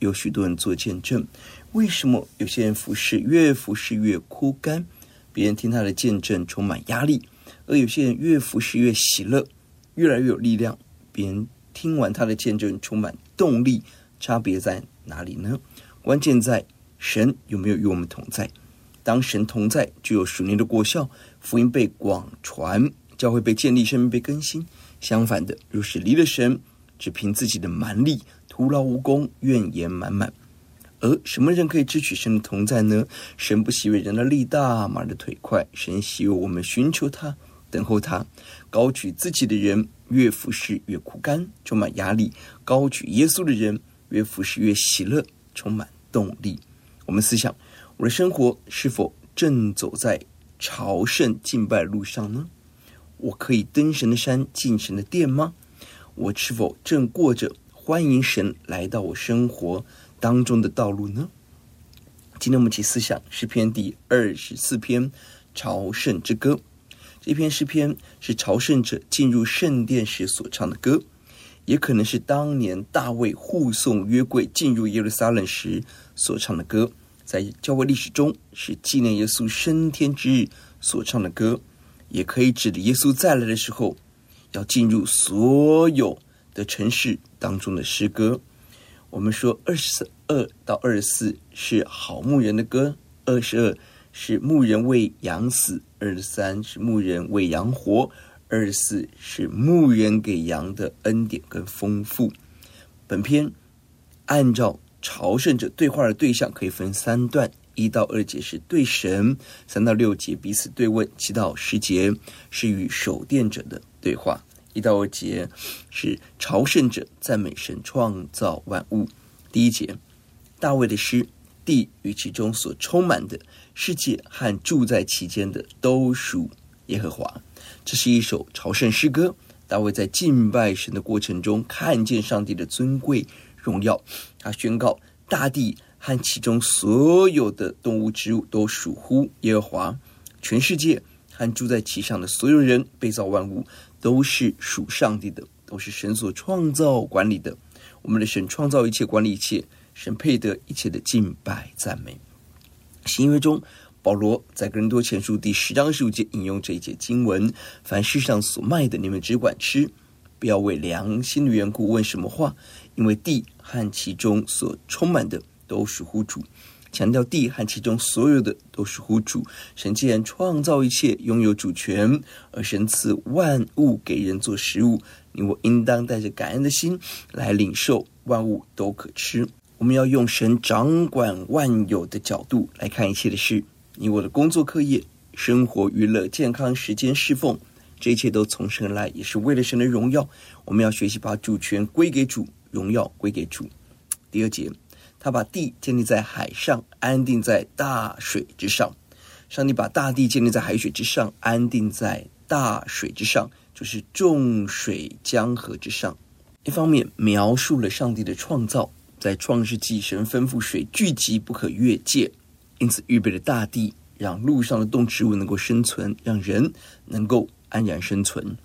有许多人做见证。为什么有些人服侍越服侍越枯干？别人听他的见证充满压力，而有些人越服侍越喜乐，越来越有力量。别人听完他的见证充满动力。差别在哪里呢？关键在神有没有与我们同在。当神同在，就有属灵的果效，福音被广传，教会被建立，生命被更新。相反的，若是离了神，只凭自己的蛮力，徒劳无功，怨言满满。而什么人可以支取神的同在呢？神不喜悦人的力大，马的腿快。神喜悦我们寻求他，等候他。高举自己的人，越服侍越枯干，充满压力；高举耶稣的人，越服侍越喜乐，充满动力。我们思想。我的生活是否正走在朝圣敬拜路上呢？我可以登神的山，进神的殿吗？我是否正过着欢迎神来到我生活当中的道路呢？今天我们一起思想诗篇第二十四篇《朝圣之歌》。这篇诗篇是朝圣者进入圣殿时所唱的歌，也可能是当年大卫护送约柜进入耶路撒冷时所唱的歌。在教会历史中，是纪念耶稣升天之日所唱的歌，也可以指的耶稣再来的时候，要进入所有的城市当中的诗歌。我们说二十二到二十四是好牧人的歌，二十二是牧人为羊死，二十三是牧人为羊活，二十四是牧人给羊的恩典跟丰富。本篇按照。朝圣者对话的对象可以分三段：一到二节是对神，三到六节彼此对问，七到十节是与守殿者的对话。一到二节是朝圣者赞美神创造万物。第一节，大卫的诗，地与其中所充满的世界和住在其间的都属耶和华。这是一首朝圣诗歌。大卫在敬拜神的过程中，看见上帝的尊贵。荣耀，他宣告大地和其中所有的动物植物都属乎耶和华，全世界和住在其上的所有人，被造万物都是属上帝的，都是神所创造管理的。我们的神创造一切，管理一切，神配得一切的敬拜赞美。新约中，保罗在哥林多前书第十章十五节引用这一节经文：凡世上所卖的，你们只管吃。不要为良心的缘故问什么话，因为地和其中所充满的都属乎主。强调地和其中所有的都是乎主。神既然创造一切，拥有主权，而神赐万物给人做食物，你我应当带着感恩的心来领受万物都可吃。我们要用神掌管万有的角度来看一切的事。你我的工作、课业、生活、娱乐、健康、时间、侍奉。这一切都从神来，也是为了神的荣耀。我们要学习把主权归给主，荣耀归给主。第二节，他把地建立在海上，安定在大水之上。上帝把大地建立在海水之上，安定在大水之上，就是众水江河之上。一方面描述了上帝的创造，在创世纪，神吩咐水聚集，不可越界，因此预备了大地，让陆上的动植物能够生存，让人能够。安然生存，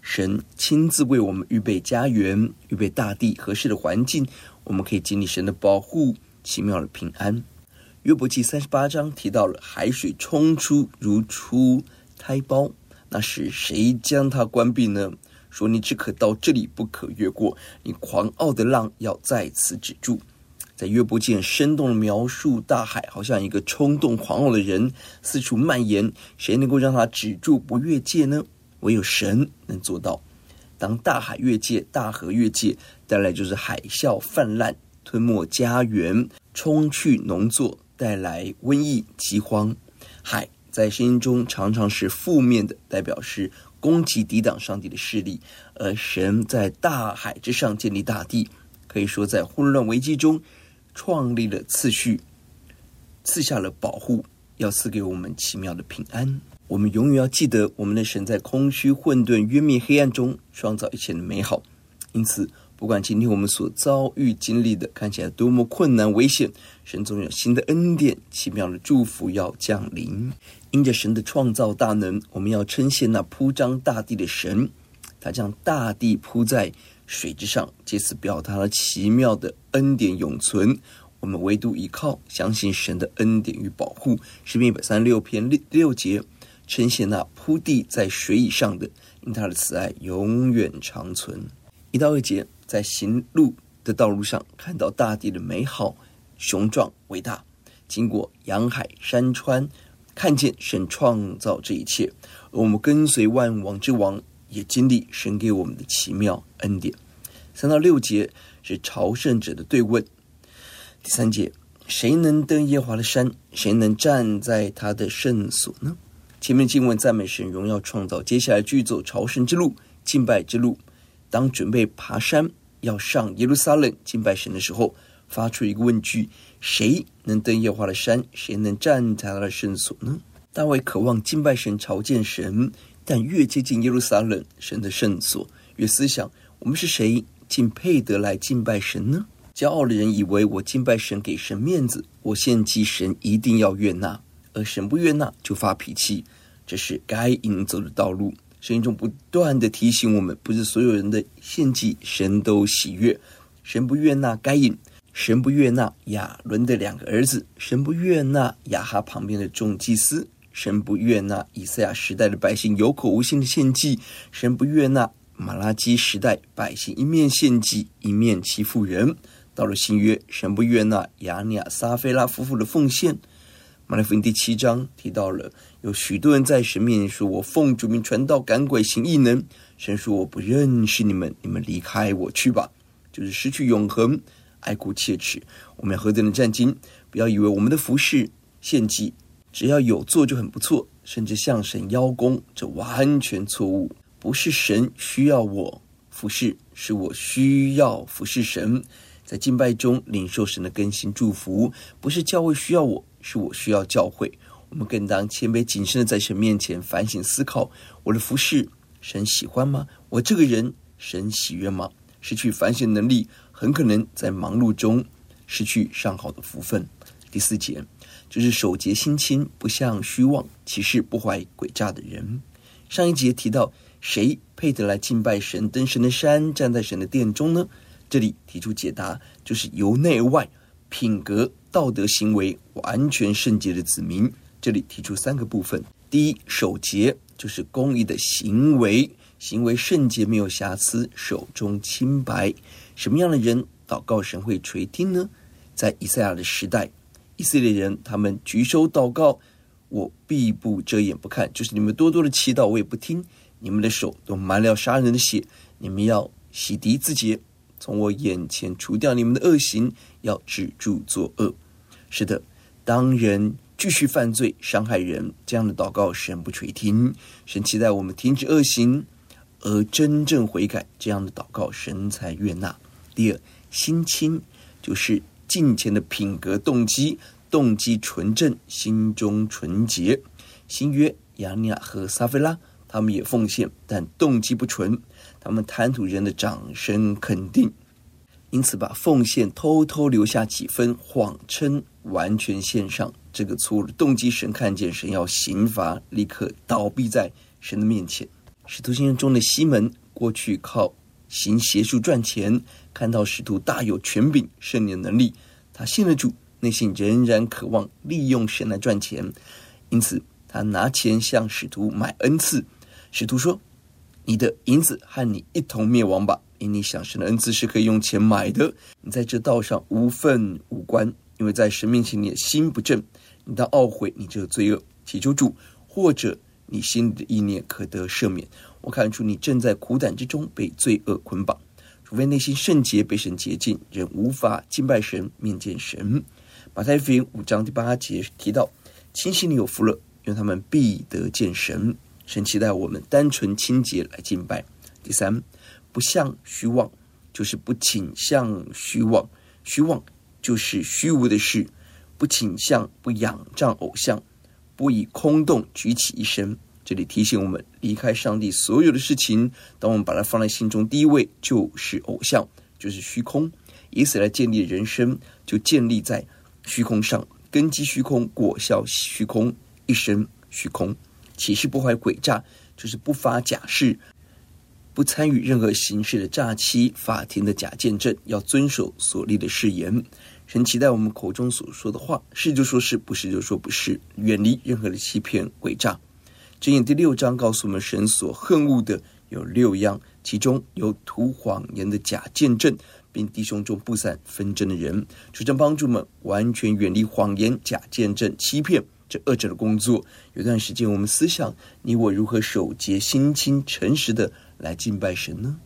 神亲自为我们预备家园，预备大地合适的环境，我们可以经历神的保护，奇妙的平安。约伯记三十八章提到了海水冲出如出胎胞，那是谁将它关闭呢？说：“你只可到这里，不可越过。你狂傲的浪要在此止住。”在约伯记生动的描述大海，好像一个冲动狂傲的人四处蔓延，谁能够让他止住不越界呢？唯有神能做到。当大海越界，大河越界，带来就是海啸泛滥，吞没家园，冲去农作，带来瘟疫、饥荒。海在圣经中常常是负面的，代表是攻击、抵挡上帝的势力。而神在大海之上建立大地，可以说在混乱危机中创立了次序，赐下了保护，要赐给我们奇妙的平安。我们永远要记得，我们的神在空虚、混沌、渊面黑暗中创造一切的美好。因此，不管今天我们所遭遇、经历的看起来多么困难、危险，神总有新的恩典、奇妙的祝福要降临。因着神的创造大能，我们要称谢那铺张大地的神。他将大地铺在水之上，借此表达了奇妙的恩典永存。我们唯独依靠、相信神的恩典与保护。诗篇一百三十六篇六六节。称谢那铺地在水以上的，因他的慈爱永远长存。一到二节，在行路的道路上，看到大地的美好、雄壮、伟大。经过洋海、山川，看见神创造这一切。而我们跟随万王之王，也经历神给我们的奇妙恩典。三到六节是朝圣者的对问。第三节，谁能登耶华的山？谁能站在他的圣所呢？前面经文赞美神荣耀创造，接下来继续走朝圣之路、敬拜之路。当准备爬山要上耶路撒冷敬拜神的时候，发出一个问句：谁能登耶和华的山？谁能站在他的圣所呢？大卫渴望敬拜神、朝见神，但越接近耶路撒冷神的圣所，越思想：我们是谁，竟配得来敬拜神呢？骄傲的人以为我敬拜神给神面子，我献祭神一定要悦纳。而神不悦纳就发脾气，这是该隐走的道路。圣经中不断地提醒我们，不是所有人的献祭神都喜悦。神不悦纳该隐，神不悦纳亚伦的两个儿子，神不悦纳亚哈旁边的众祭司，神不悦纳以赛亚时代的百姓有口无心的献祭，神不悦纳马拉基时代百姓一面献祭一面欺负人。到了新约，神不悦纳亚尼亚撒非拉夫妇的奉献。马太福音第七章提到了，有许多人在神面前说：“我奉主名传道、赶鬼、行异能。”神说：“我不认识你们，你们离开我去吧。”就是失去永恒，爱哭切齿。我们要何等的战兢！不要以为我们的服饰献祭，只要有做就很不错，甚至向神邀功，这完全错误。不是神需要我服事，是我需要服事神。在敬拜中领受神的更新祝福，不是教会需要我。是我需要教会，我们更当谦卑谨慎的在神面前反省思考：我的服饰，神喜欢吗？我这个人，神喜悦吗？失去反省能力，很可能在忙碌中失去上好的福分。第四节就是守节心清，不向虚妄，起誓不怀诡诈的人。上一节提到，谁配得来敬拜神、登神的山、站在神的殿中呢？这里提出解答，就是由内而外。品格、道德行为完全圣洁的子民，这里提出三个部分：第一，守洁就是公义的行为，行为圣洁，没有瑕疵，手中清白。什么样的人祷告神会垂听呢？在以赛亚的时代，以色列人他们举手祷告，我必不遮掩不看，就是你们多多的祈祷，我也不听。你们的手都满了杀人的血，你们要洗涤自己。从我眼前除掉你们的恶行，要止住作恶。是的，当人继续犯罪、伤害人，这样的祷告神不垂听。神期待我们停止恶行，而真正悔改，这样的祷告神才悦纳。第二，心清就是敬虔的品格、动机，动机纯正，心中纯洁。新约亚尼亚和撒非拉，他们也奉献，但动机不纯。他们贪图人的掌声肯定，因此把奉献偷偷留下几分，谎称完全献上。这个错误的动机，神看见，神要刑罚，立刻倒闭在神的面前。使徒行传中的西门，过去靠行邪术赚钱，看到使徒大有权柄、圣灵能力，他信了主，内心仍然渴望利用神来赚钱，因此他拿钱向使徒买恩赐。使徒说。你的银子和你一同灭亡吧，因你享受的恩赐是可以用钱买的。你在这道上无份无关，因为在神面前你的心不正，你当懊悔你这个罪恶，祈求主，或者你心里的意念可得赦免。我看出你正在苦胆之中被罪恶捆绑，除非内心圣洁被神洁净，人无法敬拜神面见神。马太福音五章第八节提到，清心里有福了，因为他们必得见神。神期待我们单纯清洁来敬拜。第三，不向虚妄，就是不倾向虚妄。虚妄就是虚无的事，不倾向不仰仗偶像，不以空洞举起一生。这里提醒我们，离开上帝所有的事情，当我们把它放在心中第一位，就是偶像，就是虚空。以此来建立人生，就建立在虚空上，根基虚空，果效虚空，一生虚空。起誓不怀诡诈，就是不发假誓，不参与任何形式的诈欺，法庭的假见证，要遵守所立的誓言。神期待我们口中所说的话，是就说是，不是就说不是，远离任何的欺骗诡诈。箴言第六章告诉我们，神所恨恶的有六样，其中有吐谎言的假见证，并弟兄中布散纷争的人。主将帮助们完全远离谎言、假见证、欺骗。这恶者的工作，有段时间我们思想，你我如何守节、心清、诚实的来敬拜神呢？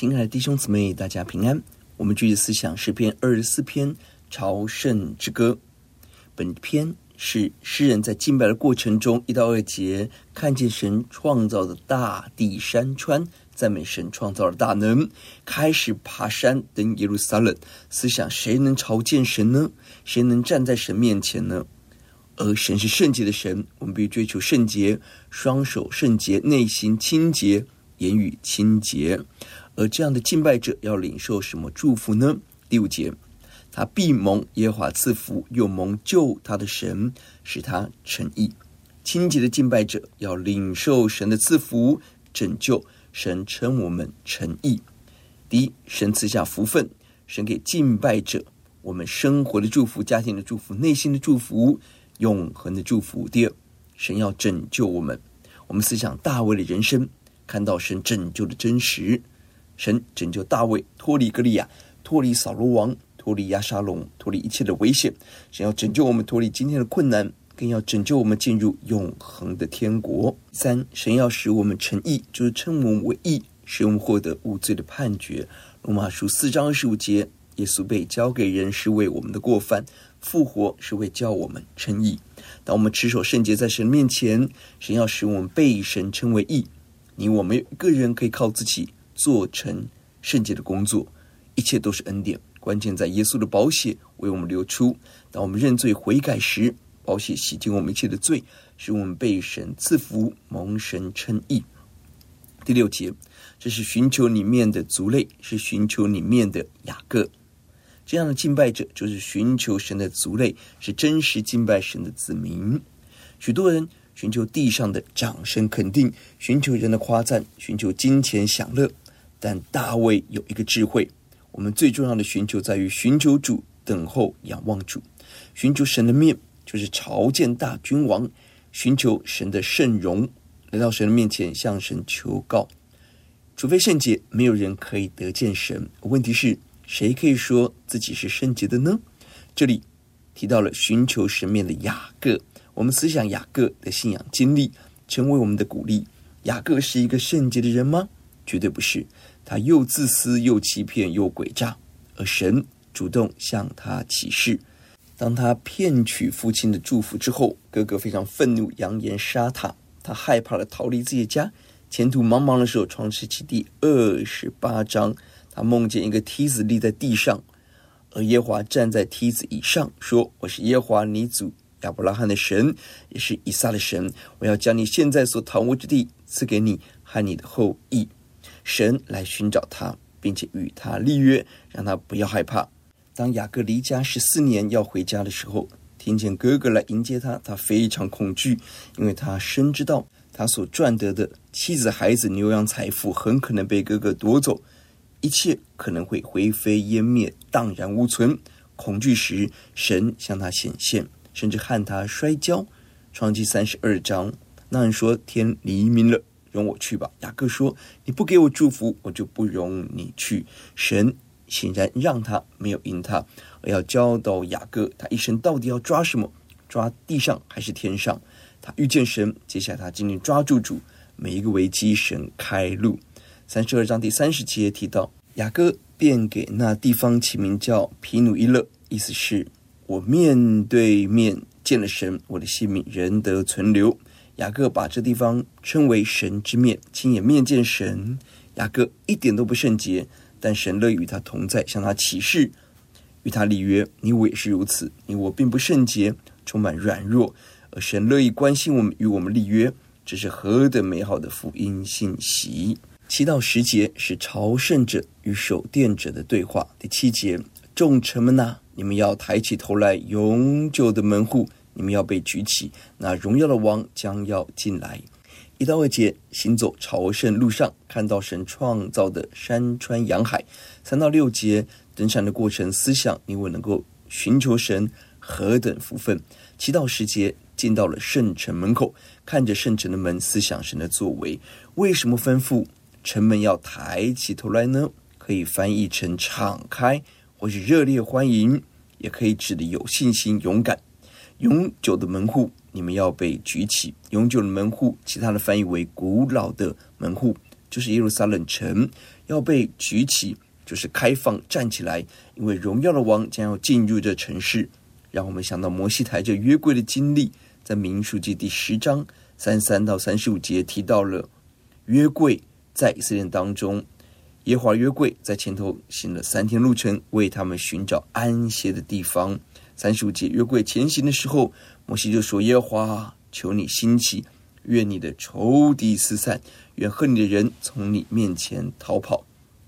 亲爱的弟兄姊妹，大家平安。我们继续思想诗篇二十四篇朝圣之歌。本篇是诗人在敬拜的过程中，一到二节看见神创造的大地山川，赞美神创造的大能，开始爬山登耶路撒冷，思想谁能朝见神呢？谁能站在神面前呢？而神是圣洁的神，我们必须追求圣洁，双手圣洁，内心清洁。言语清洁，而这样的敬拜者要领受什么祝福呢？第五节，他必蒙耶和华赐福，又蒙救他的神使他称义。清洁的敬拜者要领受神的赐福、拯救，神称我们称义。第一，神赐下福分，神给敬拜者我们生活的祝福、家庭的祝福、内心的祝福、永恒的祝福。第二，神要拯救我们，我们思想大卫的人生。看到神拯救的真实，神拯救大卫脱离歌利亚，脱离扫罗王，脱离亚沙龙，脱离一切的危险。神要拯救我们脱离今天的困难，更要拯救我们进入永恒的天国。三，神要使我们称义，就是称我们为义，使我们获得无罪的判决。罗马书四章二十五节，耶稣被交给人是为我们的过犯，复活是为叫我们称义。当我们持守圣洁在神面前，神要使我们被神称为义。你我没有一个人可以靠自己做成圣洁的工作，一切都是恩典。关键在耶稣的宝血为我们流出。当我们认罪悔改时，宝血洗净我们一切的罪，使我们被神赐福，蒙神称义。第六节，这是寻求里面的族类，是寻求里面的雅各。这样的敬拜者就是寻求神的族类，是真实敬拜神的子民。许多人。寻求地上的掌声肯定，寻求人的夸赞，寻求金钱享乐。但大卫有一个智慧，我们最重要的寻求在于寻求主，等候仰望主，寻求神的面，就是朝见大君王，寻求神的圣容，来到神的面前向神求告。除非圣洁，没有人可以得见神。问题是，谁可以说自己是圣洁的呢？这里提到了寻求神面的雅各。我们思想雅各的信仰经历，成为我们的鼓励。雅各是一个圣洁的人吗？绝对不是，他又自私又欺骗又诡诈。而神主动向他启示，当他骗取父亲的祝福之后，哥哥非常愤怒，扬言杀他。他害怕了，逃离自己的家。前途茫茫的时候，创世记第二十八章，他梦见一个梯子立在地上，而耶华站在梯子以上，说：“我是耶华你祖。”亚伯拉罕的神也是以撒的神，我要将你现在所躺卧之地赐给你和你的后裔。神来寻找他，并且与他立约，让他不要害怕。当雅各离家十四年要回家的时候，听见哥哥来迎接他，他非常恐惧，因为他深知道他所赚得的妻子、孩子、牛羊财富很可能被哥哥夺走，一切可能会灰飞烟灭、荡然无存。恐惧时，神向他显现。甚至和他摔跤。创记三十二章，那人说：“天黎明了，容我去吧。”雅各说：“你不给我祝福，我就不容你去。”神显然让他没有因他，而要教导雅各，他一生到底要抓什么？抓地上还是天上？他遇见神，接下来他今天抓住主，每一个危机，神开路。三十二章第三十节提到，雅各便给那地方起名叫皮努伊勒，意思是。我面对面见了神，我的性命仍得存留。雅各把这地方称为神之面，亲眼面见神。雅各一点都不圣洁，但神乐与他同在，向他启示，与他立约。你我也是如此，你我并不圣洁，充满软弱，而神乐意关心我们，与我们立约，这是何等美好的福音信息！七到十节是朝圣者与守殿者的对话。第七节，众臣们呐。你们要抬起头来，永久的门户，你们要被举起。那荣耀的王将要进来。一到二节，行走朝圣路上，看到神创造的山川洋海。三到六节，登山的过程，思想你我能够寻求神何等福分。七到十节，进到了圣城门口，看着圣城的门，思想神的作为。为什么吩咐城门要抬起头来呢？可以翻译成敞开，或是热烈欢迎。也可以指的有信心、勇敢、永久的门户，你们要被举起。永久的门户，其他的翻译为古老的门户，就是耶路撒冷城要被举起，就是开放站起来，因为荣耀的王将要进入这城市。让我们想到摩西抬着约柜的经历，在民数记第十章三三到三十五节提到了约柜在以色列当中，耶和华约柜在前头行了三天路程，为他们寻找安歇的地方。三十五节，约柜前行的时候，摩西就说：“耶和华，求你兴起，愿你的仇敌四散，愿恨你的人从你面前逃跑，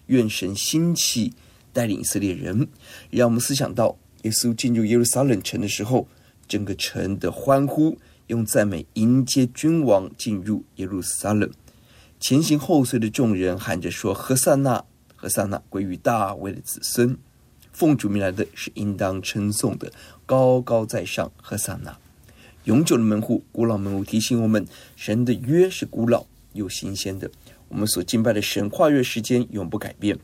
愿神兴起带领以色列人。”让我们思想到。耶稣进入耶路撒冷城的时候，整个城的欢呼，用赞美迎接君王进入耶路撒冷。前行后随的众人喊着说：“何塞纳，何塞纳归于大卫的子孙，奉主名来的是应当称颂的，高高在上，和萨那。”永久的门户，古老门户提醒我们，神的约是古老又新鲜的。我们所敬拜的神，跨越时间，永不改变。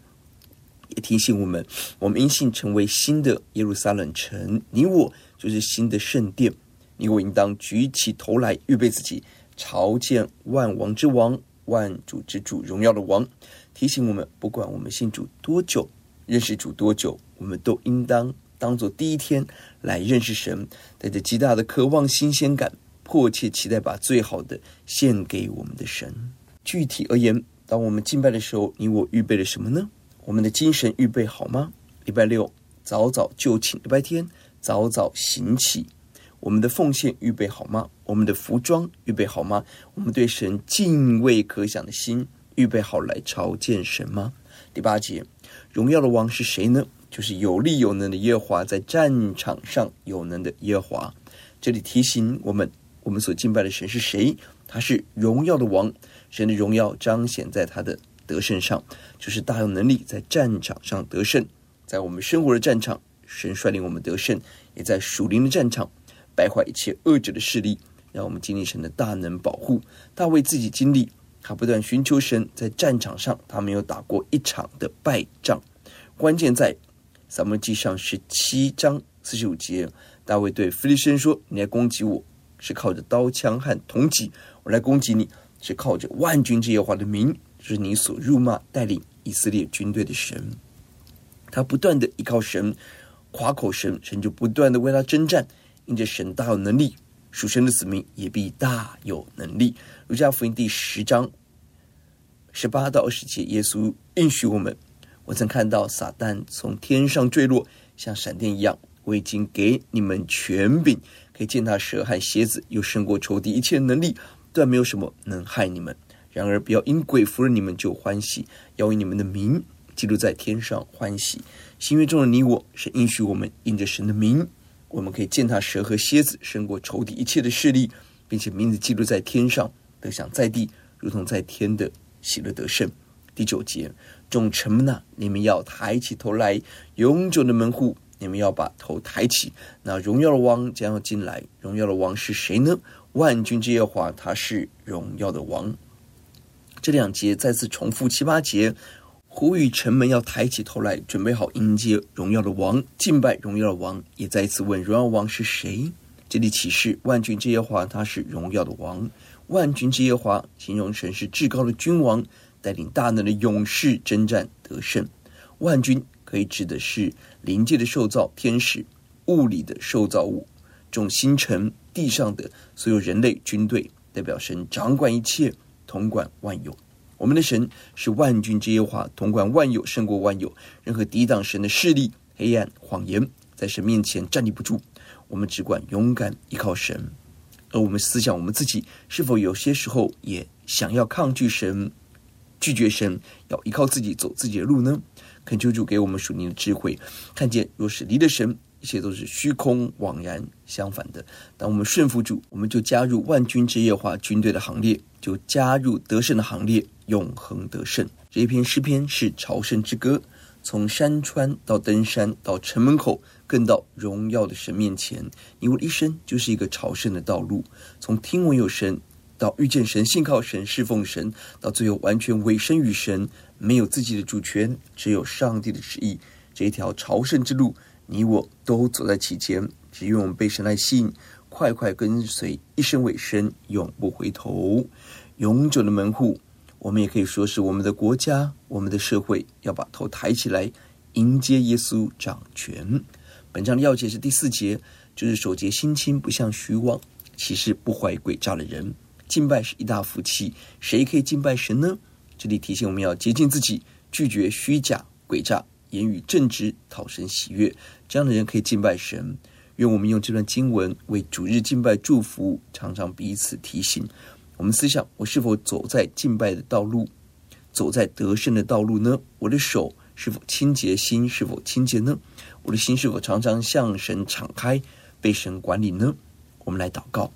也提醒我们，我们应信成为新的耶路撒冷城，你我就是新的圣殿。你我应当举起头来，预备自己，朝见万王之王、万主之主、荣耀的王。提醒我们，不管我们信主多久，认识主多久，我们都应当当做第一天来认识神，带着极大的渴望、新鲜感，迫切期待把最好的献给我们的神。具体而言，当我们敬拜的时候，你我预备了什么呢？我们的精神预备好吗？礼拜六早早就寝，礼拜天早早醒起。我们的奉献预备好吗？我们的服装预备好吗？我们对神敬畏可想的心预备好来朝见神吗？第八节，荣耀的王是谁呢？就是有力有能的耶和华，在战场上有能的耶和华。这里提醒我们，我们所敬拜的神是谁？他是荣耀的王，神的荣耀彰显在他的。得胜上，就是大有能力在战场上得胜，在我们生活的战场，神率领我们得胜，也在属灵的战场败坏一切恶者的势力，让我们经历神的大能保护。大卫自己经历，他不断寻求神，在战场上他没有打过一场的败仗。关键在咱们记上十七章四十五节，大卫对弗利士人说：“你来攻击我是靠着刀枪和铜戟，我来攻击你是靠着万军之耶和华的名。”就是你所辱骂带领以色列军队的神，他不断的依靠神，夸口神，神就不断的为他征战。因着神大有能力，属神的子民也必大有能力。路加福音第十章十八到二十节，耶稣应许我们：我曾看到撒旦从天上坠落，像闪电一样。我已经给你们权柄，可以践踏蛇和蝎子，又胜过仇敌一切能力，断没有什么能害你们。然而，不要因鬼服了你们就欢喜，要为你们的名记录在天上欢喜。新约中的你我，是应许我们因着神的名，我们可以践踏蛇和蝎子，胜过仇敌一切的势力，并且名字记录在天上，得享在地如同在天的喜乐得胜。第九节，众城们呐，你们要抬起头来；永久的门户，你们要把头抬起。那荣耀的王将要进来，荣耀的王是谁呢？万军之耶和华，他是荣耀的王。这两节再次重复七八节，呼吁城门要抬起头来，准备好迎接荣耀的王，敬拜荣耀的王。也再一次问：荣耀王是谁？这里启示万军之耶和华，他是荣耀的王。万军之耶和华形容神是至高的君王，带领大能的勇士征战得胜。万军可以指的是灵界的受造天使、物理的受造物、众星辰、地上的所有人类军队，代表神掌管一切。统管万有，我们的神是万军之耶和华，统管万有，胜过万有。任何抵挡神的势力、黑暗、谎言，在神面前站立不住。我们只管勇敢依靠神。而我们思想我们自己，是否有些时候也想要抗拒神、拒绝神，要依靠自己走自己的路呢？恳求主给我们属灵的智慧，看见若是离了神，一切都是虚空枉然。相反的，当我们顺服主，我们就加入万军之耶和华军队的行列。就加入得胜的行列，永恒得胜。这一篇诗篇是朝圣之歌，从山川到登山，到城门口，更到荣耀的神面前。你我一生就是一个朝圣的道路，从听闻有神，到遇见神、信靠神、侍奉神，到最后完全委身于神，没有自己的主权，只有上帝的旨意。这一条朝圣之路，你我都走在其间。只愿我们被神来吸引。快快跟随，一生委身，永不回头。永久的门户，我们也可以说是我们的国家、我们的社会要把头抬起来，迎接耶稣掌权。本章的要节是第四节，就是手洁心清，不向虚妄，其实不怀诡诈的人。敬拜是一大福气，谁可以敬拜神呢？这里提醒我们要洁净自己，拒绝虚假、诡诈，言语正直，讨神喜悦。这样的人可以敬拜神。愿我们用这段经文为主日敬拜祝福，常常彼此提醒。我们思想：我是否走在敬拜的道路，走在得胜的道路呢？我的手是否清洁，心是否清洁呢？我的心是否常常向神敞开，被神管理呢？我们来祷告。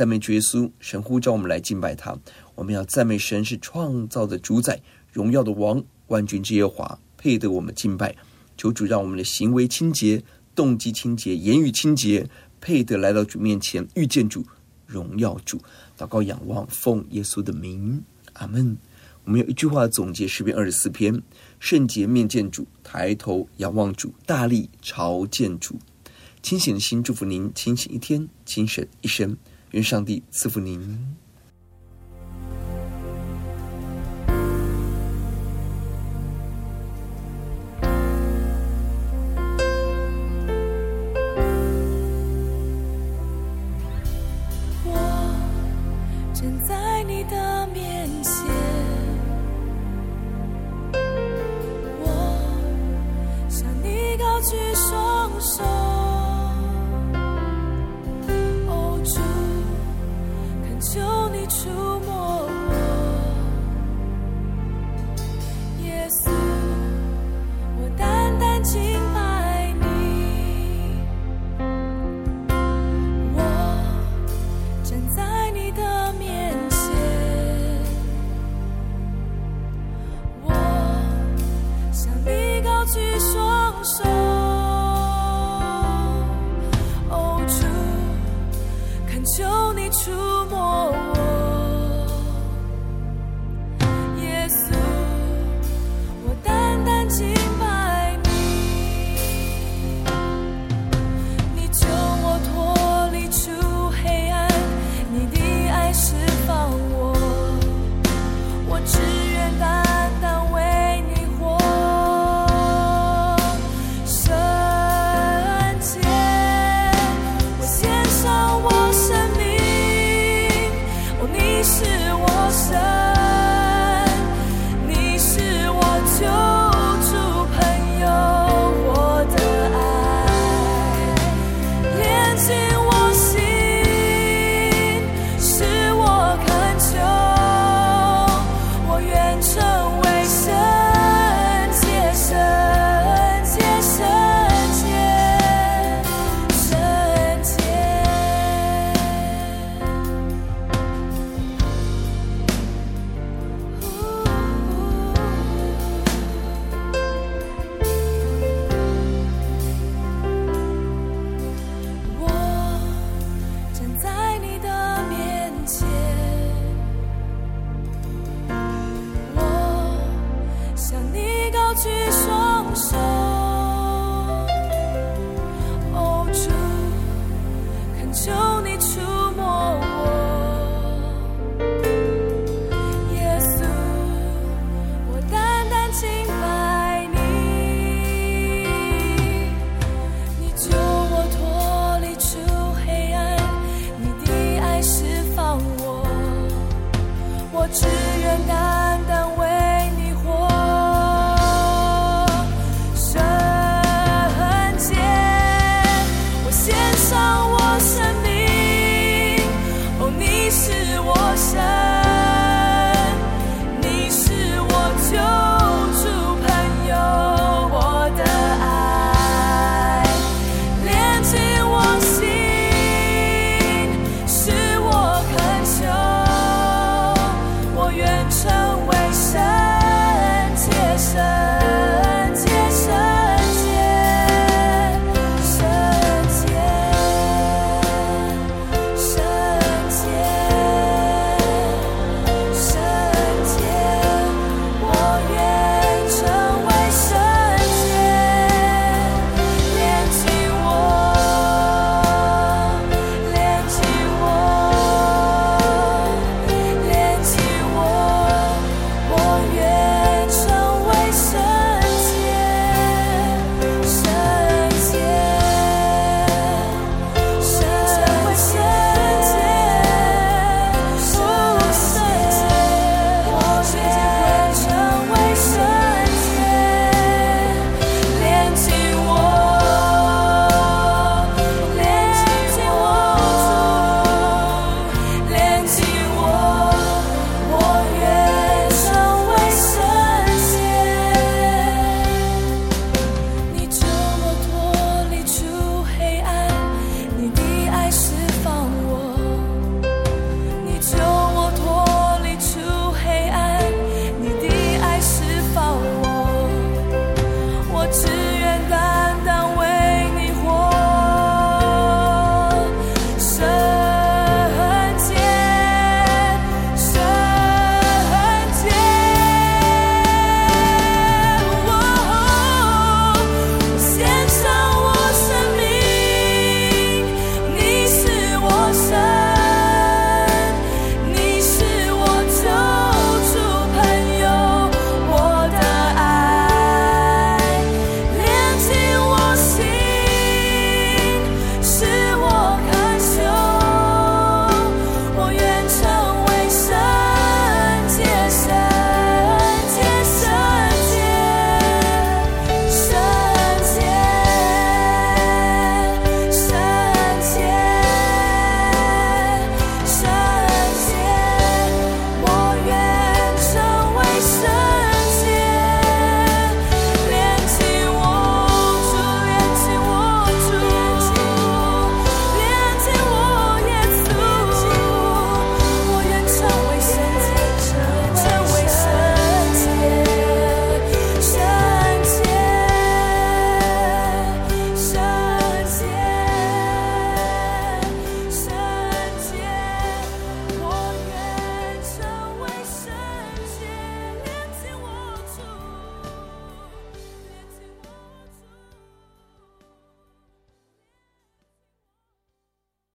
赞美主耶稣，神呼召我们来敬拜他。我们要赞美神是创造的主宰、荣耀的王、万军之耶华，配得我们敬拜。求主让我们的行为清洁、动机清洁、言语清洁，配得来到主面前遇见主、荣耀主。祷告仰望，奉耶稣的名，阿门。我们有一句话总结诗篇二十四篇：圣洁面见主，抬头仰望主，大力朝见主。清醒的心祝福您，清醒一天，精神一生。愿上帝赐福您。